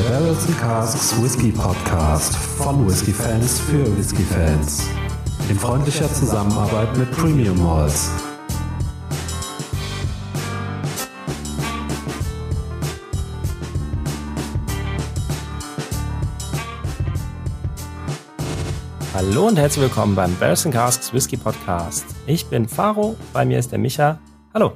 Der Barrels and Casks Whisky Podcast von Whisky Fans für Whisky Fans. In freundlicher Zusammenarbeit mit Premium Malls. Hallo und herzlich willkommen beim Barrels and Casks Whisky Podcast. Ich bin Faro, bei mir ist der Micha. Hallo.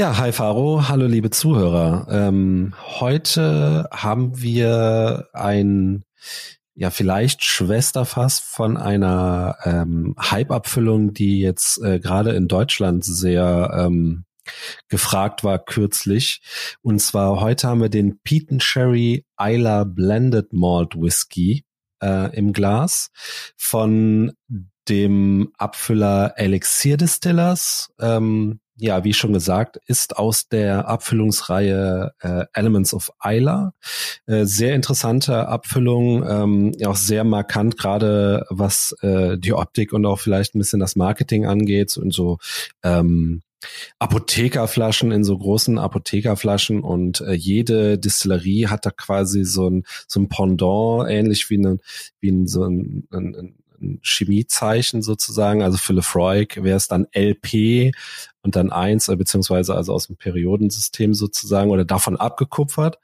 Ja, hi Faro, hallo liebe Zuhörer. Ähm, heute haben wir ein, ja vielleicht Schwesterfass von einer ähm, Hype-Abfüllung, die jetzt äh, gerade in Deutschland sehr ähm, gefragt war kürzlich. Und zwar heute haben wir den Pete Sherry Isla Blended Malt Whisky äh, im Glas von dem Abfüller Elixir Distillers. Ähm, ja, wie schon gesagt, ist aus der Abfüllungsreihe äh, Elements of Isla. Äh, sehr interessante Abfüllung, ähm, auch sehr markant, gerade was äh, die Optik und auch vielleicht ein bisschen das Marketing angeht und so ähm, Apothekerflaschen in so großen Apothekerflaschen und äh, jede Distillerie hat da quasi so ein so ein Pendant ähnlich wie ein wie ein, so ein, ein, ein Chemiezeichen sozusagen. Also für Lefroy wäre es dann LP und dann eins, äh, beziehungsweise also aus dem Periodensystem sozusagen oder davon abgekupfert.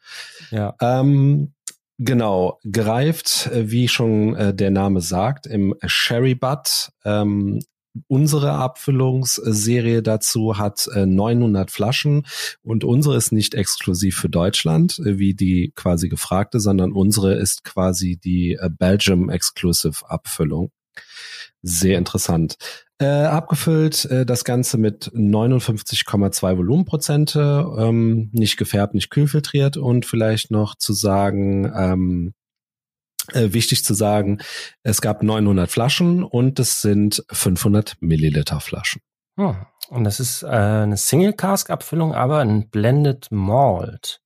Ja. Ähm, Genau, gereift, äh, wie schon äh, der Name sagt, im Sherry Butt. Ähm, unsere Abfüllungsserie dazu hat äh, 900 Flaschen und unsere ist nicht exklusiv für Deutschland, äh, wie die quasi gefragte, sondern unsere ist quasi die äh, Belgium Exclusive Abfüllung. Sehr interessant. Äh, abgefüllt äh, das Ganze mit 59,2 Volumenprozente, ähm, nicht gefärbt, nicht kühlfiltriert und vielleicht noch zu sagen, ähm, äh, wichtig zu sagen, es gab 900 Flaschen und es sind 500 Milliliter Flaschen. Hm. Und das ist äh, eine Single Cask Abfüllung, aber ein Blended Malt.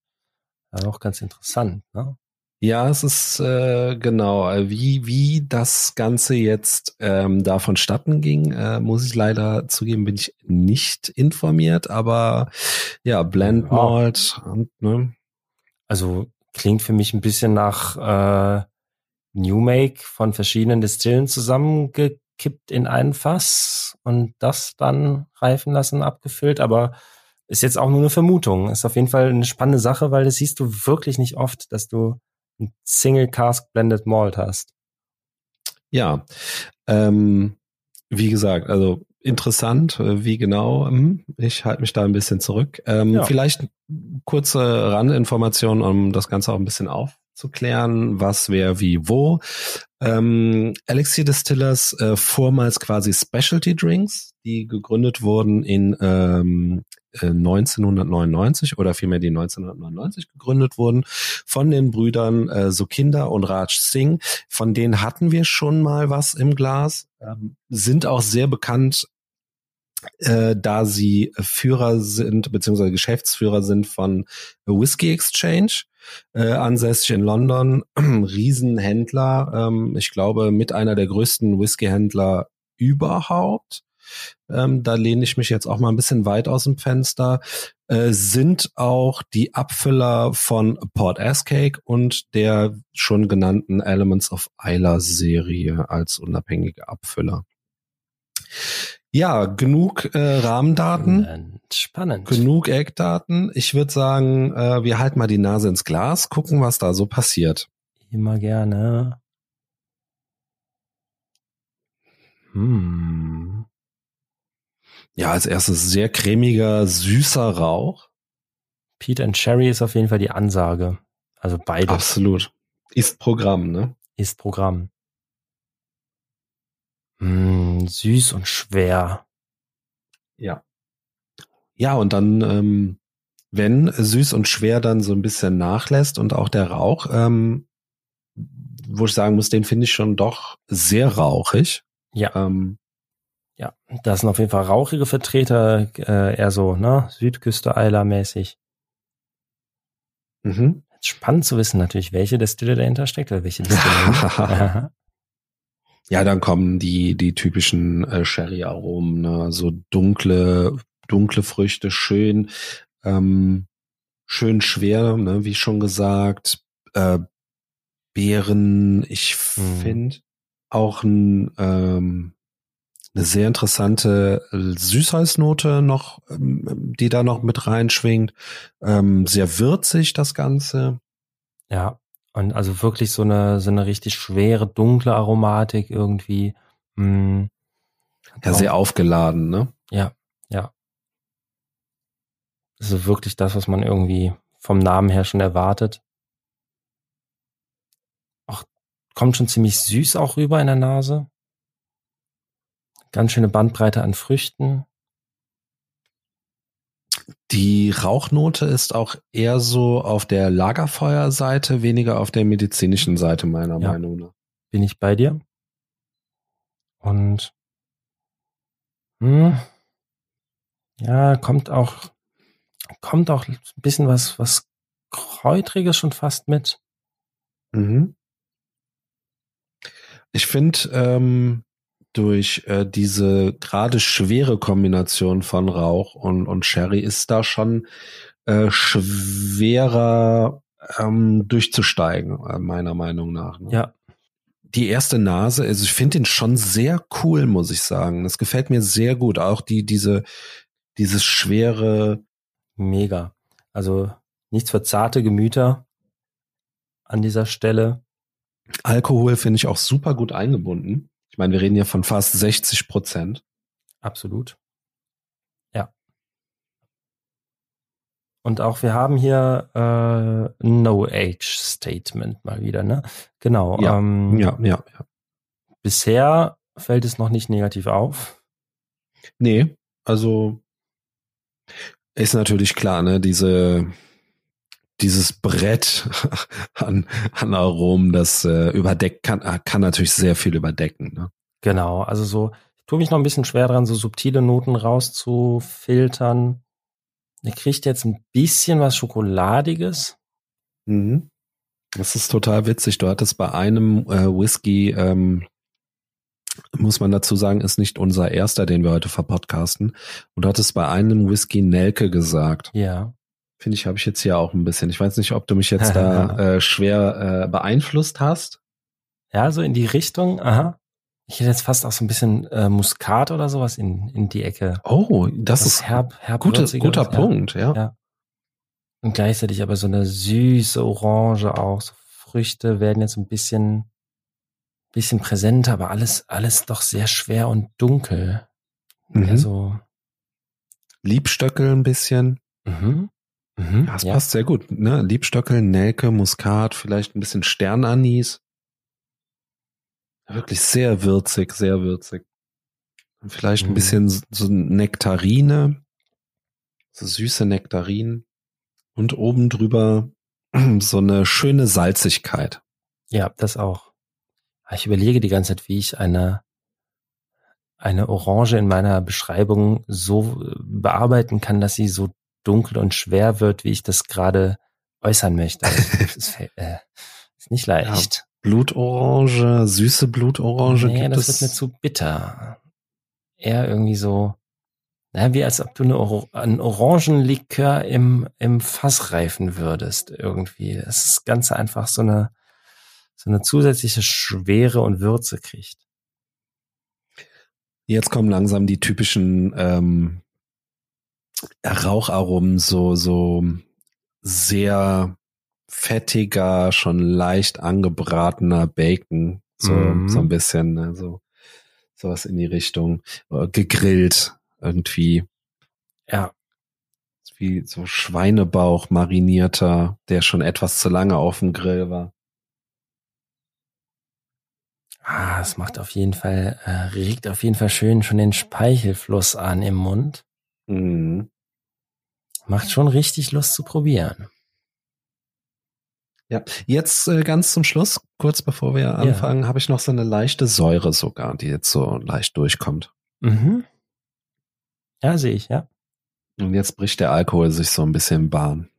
Auch ganz interessant, ne? Ja, es ist äh, genau, wie, wie das Ganze jetzt ähm, da vonstatten ging, äh, muss ich leider zugeben, bin ich nicht informiert, aber ja, Blend Malt. Und, ne? Also klingt für mich ein bisschen nach äh, New Make von verschiedenen Distillen zusammengekippt in einen Fass und das dann reifen lassen, abgefüllt, aber ist jetzt auch nur eine Vermutung. Ist auf jeden Fall eine spannende Sache, weil das siehst du wirklich nicht oft, dass du ein Single Cask Blended Malt hast. Ja, ähm, wie gesagt, also interessant, äh, wie genau. Hm, ich halte mich da ein bisschen zurück. Ähm, ja. Vielleicht kurze Randinformationen, um das Ganze auch ein bisschen aufzuklären, was, wer, wie, wo. Ähm, Elixir Distillers, äh, vormals quasi Specialty Drinks, die gegründet wurden in ähm, 1999 äh, oder vielmehr die 1999 gegründet wurden von den Brüdern äh, Sukinder und Raj Singh. Von denen hatten wir schon mal was im Glas, ähm, sind auch sehr bekannt äh, da sie Führer sind, beziehungsweise Geschäftsführer sind von Whiskey Exchange, äh, ansässig in London, Riesenhändler, ähm, ich glaube mit einer der größten Whiskyhändler überhaupt. Ähm, da lehne ich mich jetzt auch mal ein bisschen weit aus dem Fenster, äh, sind auch die Abfüller von Port Cake und der schon genannten Elements of Isla Serie als unabhängige Abfüller. Ja, genug äh, Rahmendaten. Spannend. Spannend. Genug Eckdaten. Ich würde sagen, äh, wir halten mal die Nase ins Glas, gucken, was da so passiert. Immer gerne. Hm. Ja, als erstes sehr cremiger, süßer Rauch. Pete and Cherry ist auf jeden Fall die Ansage. Also beide. Absolut. Ist Programm, ne? Ist Programm. Mm, süß und schwer. Ja. Ja, und dann, ähm, wenn süß und schwer dann so ein bisschen nachlässt und auch der Rauch, ähm, wo ich sagen muss, den finde ich schon doch sehr rauchig. Ja. Ähm, ja, das sind auf jeden Fall rauchige Vertreter, äh, eher so, ne, Südküste Eiler mäßig. Mhm. Spannend zu wissen natürlich, welche Destille dahinter steckt oder welche Destille. ja, dann kommen die die typischen äh, Sherry-Aromen, ne? so dunkle dunkle Früchte, schön ähm, schön schwer, ne, wie schon gesagt. Äh, Beeren, ich hm. finde auch ein, ähm, eine sehr interessante Süßholznote noch, ähm, die da noch mit reinschwingt. Ähm, sehr würzig das Ganze. Ja, und also wirklich so eine, so eine richtig schwere, dunkle Aromatik irgendwie. Hm. ja, sehr aufgeladen, ne? Ja, ja. Das ist wirklich das, was man irgendwie vom Namen her schon erwartet. Auch kommt schon ziemlich süß auch rüber in der Nase. Ganz schöne Bandbreite an Früchten. Die Rauchnote ist auch eher so auf der Lagerfeuerseite, weniger auf der medizinischen Seite meiner ja, Meinung nach. Bin ich bei dir? Und hm, ja, kommt auch kommt auch ein bisschen was was kräutriges schon fast mit. Mhm. Ich finde, ähm, durch äh, diese gerade schwere Kombination von Rauch und, und Sherry ist da schon äh, schwerer ähm, durchzusteigen, äh, meiner Meinung nach. Ne? Ja. Die erste Nase, also ich finde den schon sehr cool, muss ich sagen. Das gefällt mir sehr gut. Auch die, diese, dieses schwere. Mega. Also nichts für zarte Gemüter an dieser Stelle. Alkohol finde ich auch super gut eingebunden. Ich meine, wir reden ja von fast 60 Prozent. Absolut. Ja. Und auch wir haben hier äh, No Age Statement mal wieder, ne? Genau. Ja, ähm, ja, ja, ja. Bisher fällt es noch nicht negativ auf. Nee, also ist natürlich klar, ne? Diese dieses Brett an, an Aromen, das äh, überdeckt kann, äh, kann natürlich sehr viel überdecken. Ne? Genau, also so, ich tue mich noch ein bisschen schwer dran, so subtile Noten rauszufiltern. Ihr kriegt jetzt ein bisschen was Schokoladiges. Mhm. Das ist total witzig. Du hattest bei einem äh, Whisky, ähm, muss man dazu sagen, ist nicht unser erster, den wir heute verpodcasten. Und du hattest bei einem Whisky Nelke gesagt. Ja. Finde ich, habe ich jetzt hier auch ein bisschen. Ich weiß nicht, ob du mich jetzt da äh, schwer äh, beeinflusst hast. Ja, so in die Richtung. Aha. Ich hätte jetzt fast auch so ein bisschen äh, Muskat oder sowas in, in die Ecke. Oh, das, ist herb, herb gute, guter Punkt, ja. ja. Und gleichzeitig aber so eine süße Orange auch. So Früchte werden jetzt ein bisschen, bisschen präsenter, aber alles, alles doch sehr schwer und dunkel. Mhm. Also Liebstöckel ein bisschen. Mhm. Mhm, das ja. passt sehr gut. Ne? Liebstöckel, Nelke, Muskat, vielleicht ein bisschen Sternanis. Wirklich sehr würzig, sehr würzig. Und vielleicht mhm. ein bisschen so Nektarine, so süße Nektarinen. Und oben drüber so eine schöne Salzigkeit. Ja, das auch. Ich überlege die ganze Zeit, wie ich eine, eine Orange in meiner Beschreibung so bearbeiten kann, dass sie so dunkel und schwer wird, wie ich das gerade äußern möchte. das ist, äh, ist nicht leicht. Ja, Blutorange, süße Blutorange. Nee, das wird mir zu bitter. Eher irgendwie so, na, wie als ob du eine Or einen Orangenlikör im, im Fass reifen würdest, irgendwie. Das Ganze einfach so eine, so eine zusätzliche Schwere und Würze kriegt. Jetzt kommen langsam die typischen ähm, Raucharomen, so, so sehr fettiger, schon leicht angebratener Bacon. So, mhm. so ein bisschen, ne, so, sowas in die Richtung. Äh, gegrillt irgendwie. Ja. Wie so Schweinebauch marinierter, der schon etwas zu lange auf dem Grill war. Ah, es macht auf jeden Fall, äh, regt auf jeden Fall schön schon den Speichelfluss an im Mund. Mhm. Macht schon richtig Lust zu probieren. Ja, jetzt äh, ganz zum Schluss, kurz bevor wir anfangen, ja. habe ich noch so eine leichte Säure sogar, die jetzt so leicht durchkommt. Mhm. Ja, sehe ich, ja. Und jetzt bricht der Alkohol sich so ein bisschen Bahn.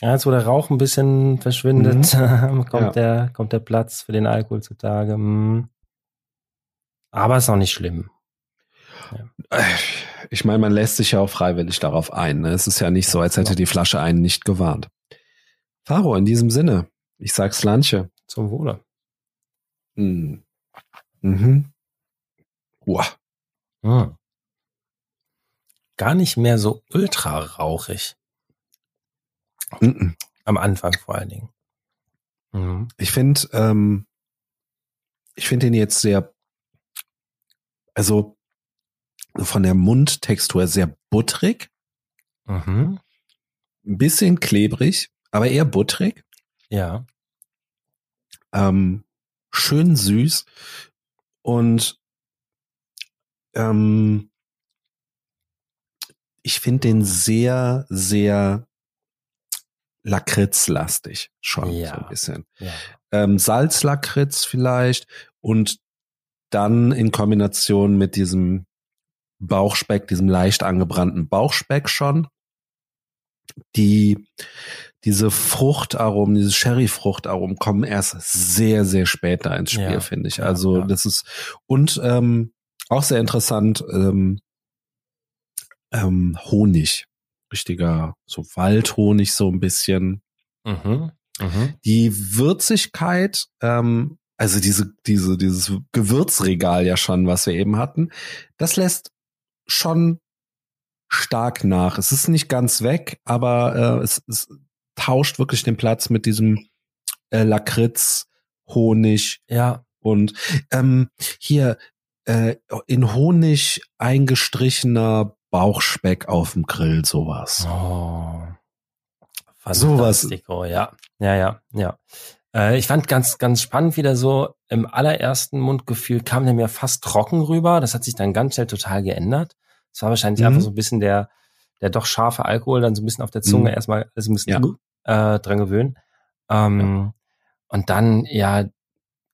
Ja, jetzt wo der Rauch ein bisschen verschwindet, mhm. kommt, ja. der, kommt der Platz für den Alkohol zutage. Mhm. Aber ist auch nicht schlimm. Ja. Ich meine, man lässt sich ja auch freiwillig darauf ein. Ne? Es ist ja nicht so, als hätte die Flasche einen nicht gewarnt. Faro, in diesem Sinne, ich sag's Lanche. Zum Wohle. Mhm. Mhm. Wow. Hm. Gar nicht mehr so ultra rauchig. Mhm. Am Anfang vor allen Dingen. Mhm. Ich finde, ähm, ich finde den jetzt sehr, also von der Mundtextur sehr butterig. Mhm. Ein bisschen klebrig, aber eher butterig. Ja. Ähm, schön süß und ähm, ich finde den sehr, sehr Lakritzlastig schon Ja. so ein bisschen. ja. Ähm, Salzlakritz vielleicht und dann in Kombination mit diesem Bauchspeck, diesem leicht angebrannten Bauchspeck schon. Die, diese Fruchtaromen, diese Sherry-Fruchtaromen kommen erst sehr, sehr spät da ins Spiel, Ja, finde ich. ja, Also ja. das ist, und ähm, auch sehr interessant, ähm, ähm, Honig. Richtiger, so Waldhonig so ein bisschen Mhm. Mhm. die Würzigkeit, ähm, also diese, diese, dieses Gewürzregal ja schon, was wir eben hatten, das lässt schon stark nach. Es ist nicht ganz weg, aber äh, es, es tauscht wirklich den Platz mit diesem äh, Lakritz, Honig Ja. und ähm, hier äh, in Honig eingestrichener Bauchspeck auf dem Grill, sowas. Oh. Sowas. Ja. Ja, ja, ja. Äh, ich fand ganz, ganz spannend wieder so, im allerersten Mundgefühl kam der mir fast trocken rüber. Das hat sich dann ganz schnell total geändert. Es war wahrscheinlich Mhm. einfach so ein bisschen der, der doch scharfe Alkohol dann so ein bisschen auf der Zunge Mhm. erstmal also ein bisschen äh, dran gewöhnen. Ähm, Und dann, ja,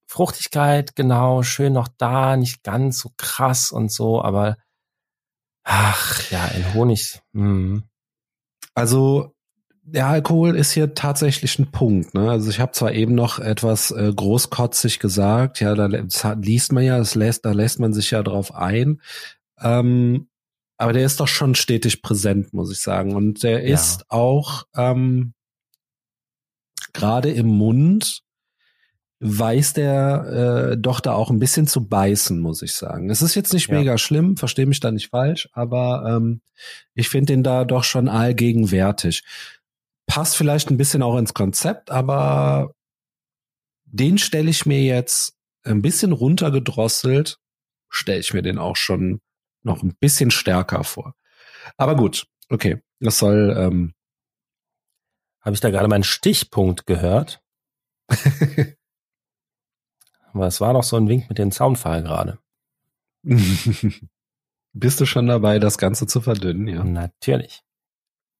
Fruchtigkeit, genau, schön noch da, nicht ganz so krass und so, aber ach ja, in Honig. Hm. Also der Alkohol ist hier tatsächlich ein Punkt. Ne? Also ich habe zwar eben noch etwas äh, großkotzig gesagt, ja, da liest man ja, das lässt, da lässt man sich ja drauf ein. Ähm, aber der ist doch schon stetig präsent, muss ich sagen. Und der Ja. ist auch ähm, gerade im Mund weiß der äh, doch da auch ein bisschen zu beißen, muss ich sagen. Es ist jetzt nicht Ja. mega schlimm, verstehe mich da nicht falsch, aber ähm, ich finde den da doch schon allgegenwärtig. Passt vielleicht ein bisschen auch ins Konzept, aber den stelle ich mir jetzt ein bisschen runtergedrosselt, stelle ich mir den auch schon noch ein bisschen stärker vor. Aber gut, okay, das soll ähm, Habe ich da gerade meinen Stichpunkt gehört? Aber es war doch so ein Wink mit dem Zaunpfahl gerade. Bist du schon dabei, das Ganze zu verdünnen, ja? Natürlich.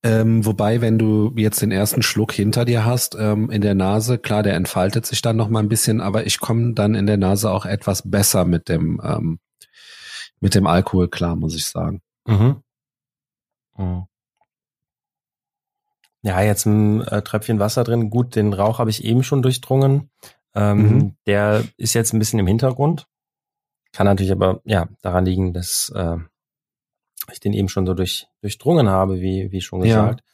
Ähm, wobei, wenn du jetzt den ersten Schluck hinter dir hast, ähm, in der Nase, klar, der entfaltet sich dann noch mal ein bisschen, aber ich komme dann in der Nase auch etwas besser mit dem ähm, mit dem Alkohol klar, muss ich sagen. Mhm. Mhm. Ja, jetzt ein äh, Tröpfchen Wasser drin. Gut, den Rauch habe ich eben schon durchdrungen. Ähm, Mhm. Der ist jetzt ein bisschen im Hintergrund. Kann natürlich aber ja daran liegen, dass äh, ich den eben schon so durch, durchdrungen habe, wie, wie schon Ja. gesagt.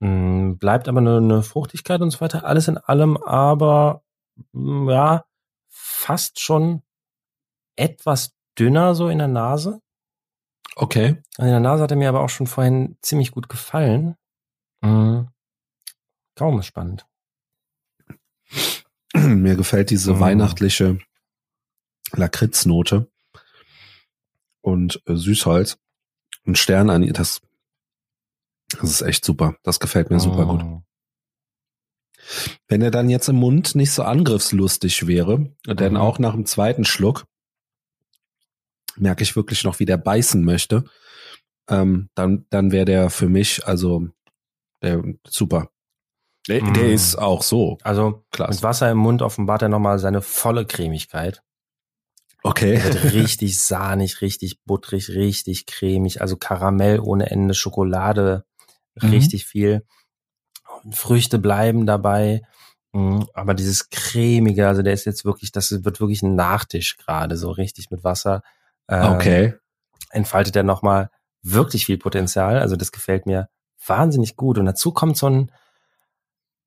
Mm, Bleibt aber eine, eine Fruchtigkeit und so weiter. Alles in allem aber mm, ja fast schon etwas dünner so in der Nase. Okay. Also in der Nase hat er mir aber auch schon vorhin ziemlich gut gefallen. Mhm. Kaum ist spannend. Mir gefällt diese Mhm. weihnachtliche Lakritznote und äh, Süßholz und Stern an das das ist echt super. Das gefällt mir super gut. Wenn er dann jetzt im Mund nicht so angriffslustig wäre, denn Mhm. auch nach dem zweiten Schluck merke ich wirklich noch, wie der beißen möchte, ähm, dann, dann wäre der für mich, also der, super. Der, Mhm. der ist auch so. Also Klasse. mit Wasser im Mund offenbart er nochmal seine volle Cremigkeit. Okay. Wird richtig sahnig, richtig butterig, richtig cremig. Also Karamell ohne Ende, Schokolade Mhm. richtig viel. Früchte bleiben dabei. Mhm, Aber dieses cremige, also der ist jetzt wirklich, das wird wirklich ein Nachtisch gerade, so richtig mit Wasser. Ähm, Okay. entfaltet er nochmal wirklich viel Potenzial. Also das gefällt mir wahnsinnig gut. Und dazu kommt so ein,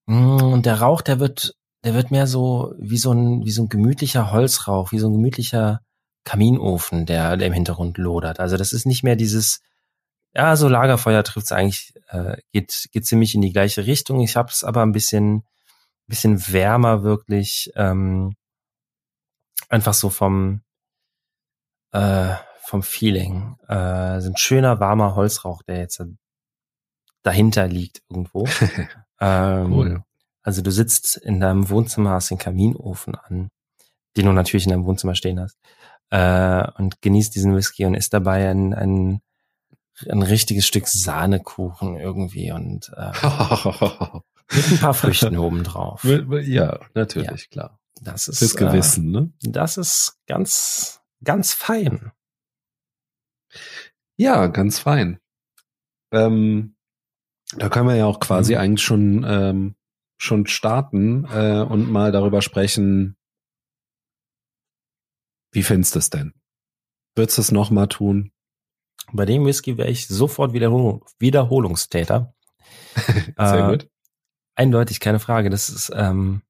Mm, und der Rauch, der wird, der wird mehr so wie so ein, wie so ein gemütlicher Holzrauch, wie so ein gemütlicher Kaminofen, der, der im Hintergrund lodert. Also das ist nicht mehr dieses, ja, so Lagerfeuer trifft es eigentlich, äh, geht, geht ziemlich in die gleiche Richtung. Ich habe es aber ein bisschen, bisschen wärmer wirklich, ähm, einfach so vom, äh, vom Feeling. Äh, so ein schöner, warmer Holzrauch, der jetzt dahinter liegt irgendwo. ähm, cool. Also du sitzt in deinem Wohnzimmer, hast den Kaminofen an, den du natürlich in deinem Wohnzimmer stehen hast, äh, und genießt diesen Whisky und isst dabei ein, ein, ein richtiges Stück Sahnekuchen irgendwie und äh, mit ein paar Früchten obendrauf. Ja, natürlich, ja. klar. Das ist Fürs Gewissen, äh, ne? Das ist ganz, ganz fein. Ja, ganz fein. Ähm, da können wir ja auch quasi mhm. eigentlich schon ähm, schon starten äh, und mal darüber sprechen. Wie findest du es denn? Würdest du es noch mal tun? Bei dem Whisky wäre ich sofort Wiederhol Wiederholungstäter. Sehr äh, gut. Eindeutig, keine Frage. Das ist ähm,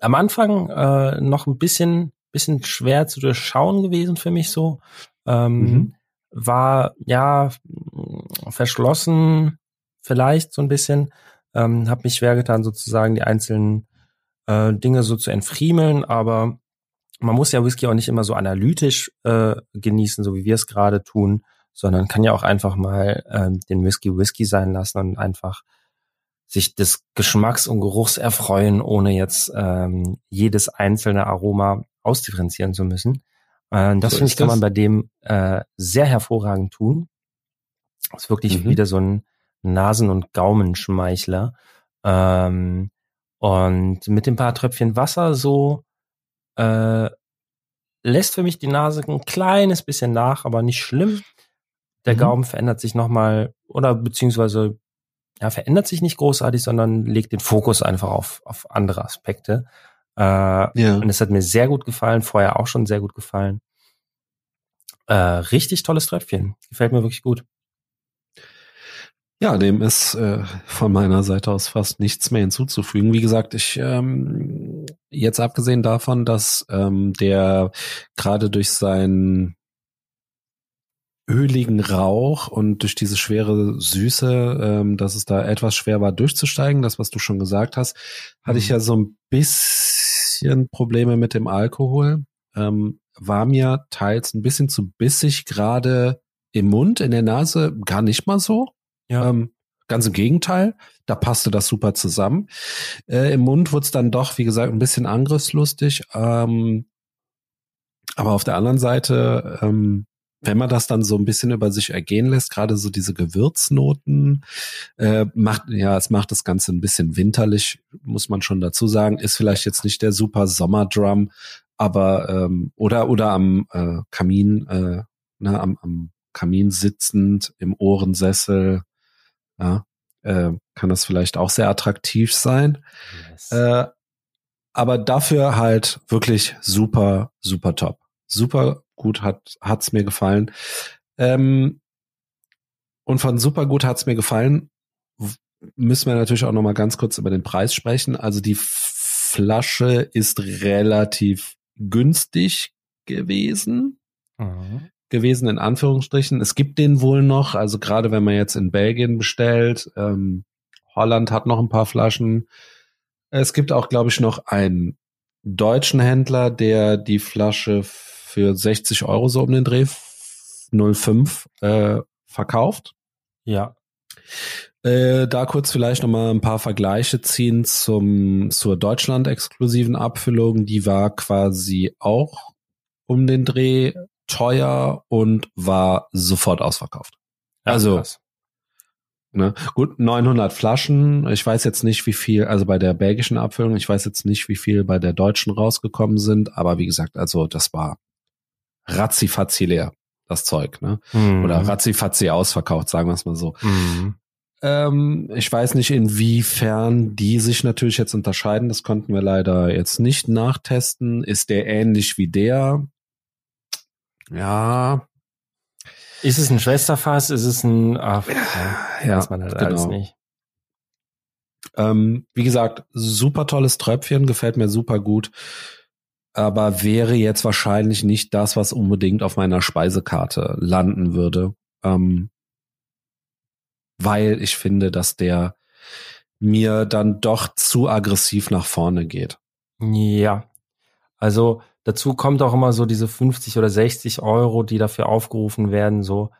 am Anfang äh, noch ein bisschen, bisschen schwer zu durchschauen gewesen für mich so. Ähm, mhm. War ja verschlossen, vielleicht so ein bisschen. Ähm, habe mich schwer getan, sozusagen die einzelnen äh, Dinge so zu entfriemeln, aber man muss ja Whisky auch nicht immer so analytisch äh, genießen, so wie wir es gerade tun, sondern kann ja auch einfach mal äh, den Whisky Whisky sein lassen und einfach sich des Geschmacks und Geruchs erfreuen, ohne jetzt ähm, jedes einzelne Aroma ausdifferenzieren zu müssen. Äh, das so finde ich, kann man bei dem äh, sehr hervorragend tun. Das ist wirklich mhm. wieder so ein Nasen- und Gaumenschmeichler. Ähm, und mit dem paar Tröpfchen Wasser so äh, lässt für mich die Nase ein kleines bisschen nach, aber nicht schlimm. Der mhm. Gaumen verändert sich nochmal oder beziehungsweise ja, verändert sich nicht großartig, sondern legt den Fokus einfach auf, auf andere Aspekte. Äh, ja. Und es hat mir sehr gut gefallen, vorher auch schon sehr gut gefallen. Äh, richtig tolles Tröpfchen. Gefällt mir wirklich gut. Ja, dem ist äh, von meiner Seite aus fast nichts mehr hinzuzufügen. Wie gesagt, ich ähm, jetzt abgesehen davon, dass ähm, der gerade durch seinen öligen Rauch und durch diese schwere Süße, ähm, dass es da etwas schwer war durchzusteigen, das was du schon gesagt hast, hatte ich mhm. ja so ein bisschen Probleme mit dem Alkohol. Ähm, war mir teils ein bisschen zu bissig, gerade im Mund, in der Nase, gar nicht mal so. Ja. Ähm, ganz im Gegenteil, da passte das super zusammen. Äh, Im Mund wurde es dann doch, wie gesagt, ein bisschen angriffslustig. Ähm, aber auf der anderen Seite, ähm, wenn man das dann so ein bisschen über sich ergehen lässt, gerade so diese Gewürznoten, äh, macht, ja, es macht das Ganze ein bisschen winterlich, muss man schon dazu sagen. Ist vielleicht jetzt nicht der super Sommerdrum, aber ähm, oder oder am äh, Kamin, äh, ne, am, am Kamin sitzend, im Ohrensessel, ja, äh, kann das vielleicht auch sehr attraktiv sein. Yes. Äh, aber dafür halt wirklich super, super top. Super gut hat hat's mir gefallen. Ähm, und von super gut hat's mir gefallen, müssen wir natürlich auch noch mal ganz kurz über den Preis sprechen. Also die Flasche ist relativ günstig gewesen. Mhm gewesen, in Anführungsstrichen. Es gibt den wohl noch, also gerade wenn man jetzt in Belgien bestellt, ähm, Holland hat noch ein paar Flaschen. Es gibt auch, glaube ich, noch einen deutschen Händler, der die Flasche für 60 Euro so um den Dreh 05 äh, verkauft. Ja. Äh, da kurz vielleicht noch mal ein paar Vergleiche ziehen zum zur Deutschland exklusiven Abfüllung. Die war quasi auch um den Dreh teuer und war sofort ausverkauft. Ja, also, krass. ne, gut, 900 Flaschen. Ich weiß jetzt nicht, wie viel, also bei der belgischen Abfüllung, ich weiß jetzt nicht, wie viel bei der deutschen rausgekommen sind, aber wie gesagt, also das war ratzifatzi leer, das Zeug, ne? Mhm. Oder ratzifatzi ausverkauft, sagen wir es mal so. Mhm. Ähm, ich weiß nicht, inwiefern die sich natürlich jetzt unterscheiden. Das konnten wir leider jetzt nicht nachtesten. Ist der ähnlich wie der? Ja. Ist es ein Schwesterfass? Ist es ein, ach, ja, ja weiß man halt genau. alles nicht. Ähm, wie gesagt, super tolles Tröpfchen, gefällt mir super gut. Aber wäre jetzt wahrscheinlich nicht das, was unbedingt auf meiner Speisekarte landen würde. Ähm, weil ich finde, dass der mir dann doch zu aggressiv nach vorne geht. Ja. Also dazu kommt auch immer so diese 50 oder 60 Euro, die dafür aufgerufen werden, so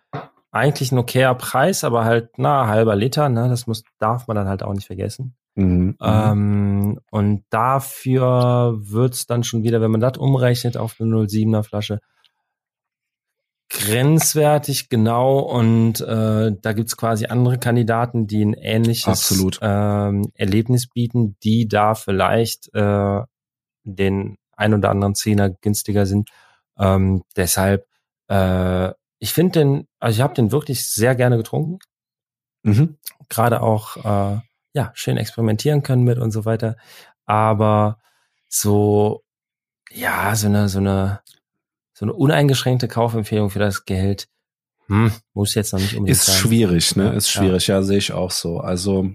eigentlich ein okayer Preis, aber halt, na, halber Liter, ne, das muss, darf man dann halt auch nicht vergessen. Mhm, mhm. ähm, und dafür wird's dann schon wieder, wenn man das umrechnet auf eine 07er Flasche, grenzwertig, genau. Und äh, da gibt's quasi andere Kandidaten, die ein ähnliches ähm, Erlebnis bieten, die da vielleicht äh, den ein oder anderen Zehner günstiger sind. Ähm, deshalb, äh, ich finde den, also ich habe den wirklich sehr gerne getrunken. Mhm. Gerade auch, äh, ja, schön experimentieren können mit und so weiter. Aber so, ja, so eine, so eine, so eine uneingeschränkte Kaufempfehlung für das Geld, hm, muss jetzt noch nicht unbedingt Ist sein. schwierig, ne? Ist schwierig, ja, ja sehe ich auch so. Also,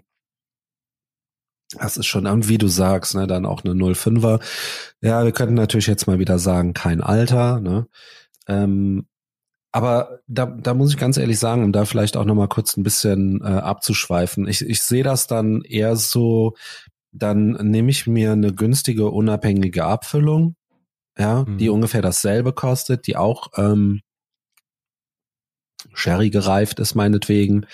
das ist schon, wie du sagst, ne, dann auch eine 05er. Ja, wir könnten natürlich jetzt mal wieder sagen, kein Alter, ne? Ähm, aber da, da muss ich ganz ehrlich sagen, um da vielleicht auch nochmal kurz ein bisschen äh, abzuschweifen, ich, ich sehe das dann eher so, dann nehme ich mir eine günstige, unabhängige Abfüllung, ja, mhm. die ungefähr dasselbe kostet, die auch ähm, Sherry gereift ist meinetwegen,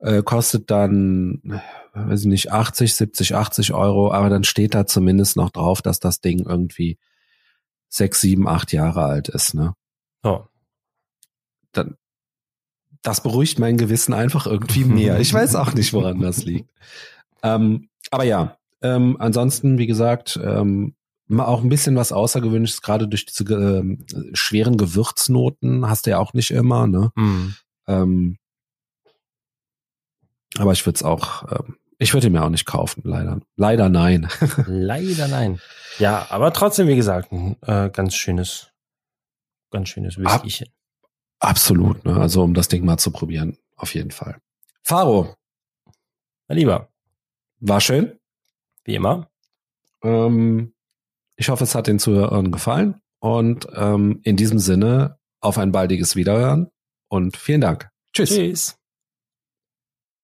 äh, kostet dann, weiß ich nicht, 80, 70, 80 Euro, aber dann steht da zumindest noch drauf, dass das Ding irgendwie sechs, sieben, acht Jahre alt ist, ne? Oh dann das beruhigt mein Gewissen einfach irgendwie mehr. Ich weiß auch nicht, woran das liegt. Ähm, aber ja, ähm, ansonsten, wie gesagt, ähm, auch ein bisschen was Außergewöhnliches, gerade durch diese äh, schweren Gewürznoten hast du ja auch nicht immer, ne? Mhm. Ähm, aber ich würde es auch, äh, ich würde ihn mir auch nicht kaufen, leider. Leider nein. leider nein. Ja, aber trotzdem, wie gesagt, ein äh, ganz schönes, ganz schönes Whiskychen. Absolut, ne? also um das Ding mal zu probieren, auf jeden Fall. Faro. Mein Lieber. War schön. Wie immer. Ähm, ich hoffe, es hat den Zuhörern gefallen und ähm, in diesem Sinne auf ein baldiges Wiederhören und vielen Dank. Tschüss. Tschüss.